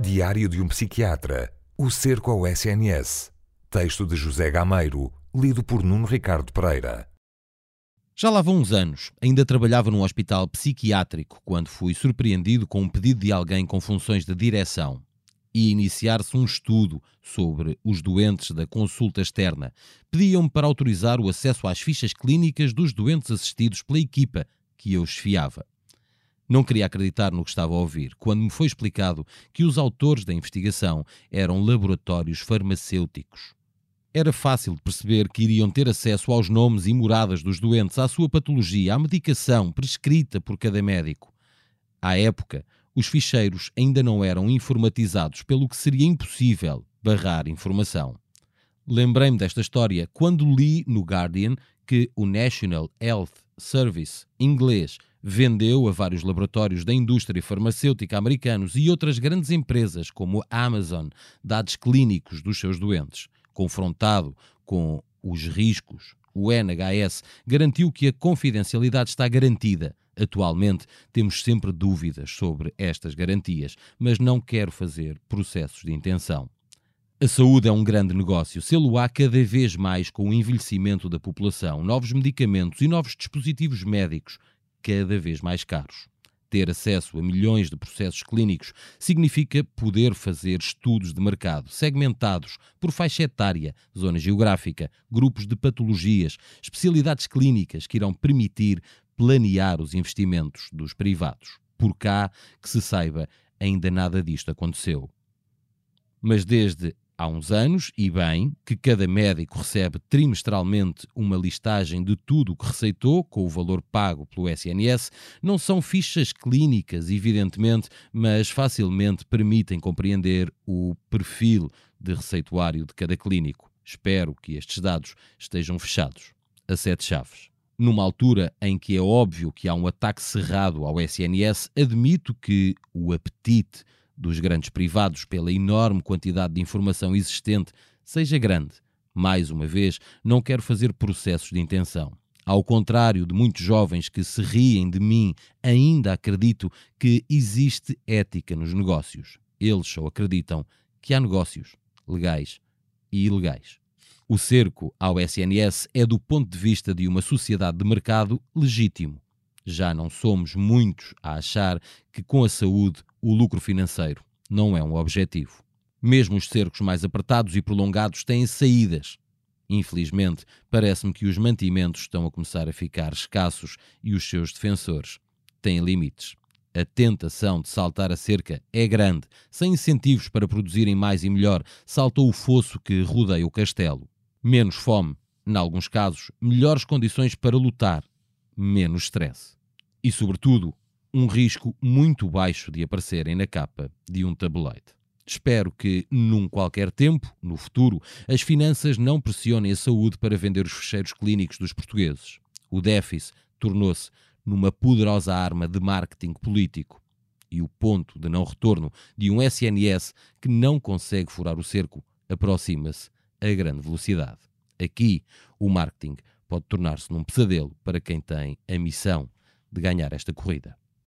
Diário de um psiquiatra. O cerco ao SNS. Texto de José Gameiro, lido por Nuno Ricardo Pereira. Já lá vão uns anos. Ainda trabalhava num hospital psiquiátrico quando fui surpreendido com um pedido de alguém com funções de direção e iniciar-se um estudo sobre os doentes da consulta externa. Pediam-me para autorizar o acesso às fichas clínicas dos doentes assistidos pela equipa que eu esfiava. Não queria acreditar no que estava a ouvir quando me foi explicado que os autores da investigação eram laboratórios farmacêuticos. Era fácil de perceber que iriam ter acesso aos nomes e moradas dos doentes, à sua patologia, à medicação prescrita por cada médico. À época, os ficheiros ainda não eram informatizados, pelo que seria impossível barrar informação. Lembrei-me desta história quando li no Guardian que o National Health Service inglês vendeu a vários laboratórios da indústria farmacêutica americanos e outras grandes empresas, como a Amazon, dados clínicos dos seus doentes. Confrontado com os riscos, o NHS garantiu que a confidencialidade está garantida. Atualmente temos sempre dúvidas sobre estas garantias, mas não quero fazer processos de intenção. A saúde é um grande negócio, sê-lo há cada vez mais com o envelhecimento da população, novos medicamentos e novos dispositivos médicos cada vez mais caros. Ter acesso a milhões de processos clínicos significa poder fazer estudos de mercado segmentados por faixa etária, zona geográfica, grupos de patologias, especialidades clínicas que irão permitir planear os investimentos dos privados. Por cá, que se saiba, ainda nada disto aconteceu. Mas desde há uns anos, e bem, que cada médico recebe trimestralmente uma listagem de tudo o que receitou, com o valor pago pelo SNS, não são fichas clínicas, evidentemente, mas facilmente permitem compreender o perfil de receituário de cada clínico. Espero que estes dados estejam fechados a sete chaves. Numa altura em que é óbvio que há um ataque cerrado ao SNS, admito que o apetite dos grandes privados pela enorme quantidade de informação existente seja grande. Mais uma vez, não quero fazer processos de intenção. Ao contrário de muitos jovens que se riem de mim, ainda acredito que existe ética nos negócios. Eles só acreditam que há negócios legais e ilegais. O cerco ao SNS é, do ponto de vista de uma sociedade de mercado, legítimo. Já não somos muitos a achar que com a saúde o lucro financeiro não é um objetivo. Mesmo os cercos mais apertados e prolongados têm saídas. Infelizmente, parece-me que os mantimentos estão a começar a ficar escassos e os seus defensores têm limites. A tentação de saltar a cerca é grande. Sem incentivos para produzirem mais e melhor, saltou o fosso que rodeia o castelo. Menos fome, em alguns casos, melhores condições para lutar, menos stress. E, sobretudo, um risco muito baixo de aparecerem na capa de um tabloide. Espero que, num qualquer tempo, no futuro, as finanças não pressionem a saúde para vender os fecheiros clínicos dos portugueses. O déficit tornou-se numa poderosa arma de marketing político. E o ponto de não retorno de um SNS que não consegue furar o cerco aproxima-se a grande velocidade. Aqui, o marketing pode tornar-se num pesadelo para quem tem a missão de ganhar esta corrida.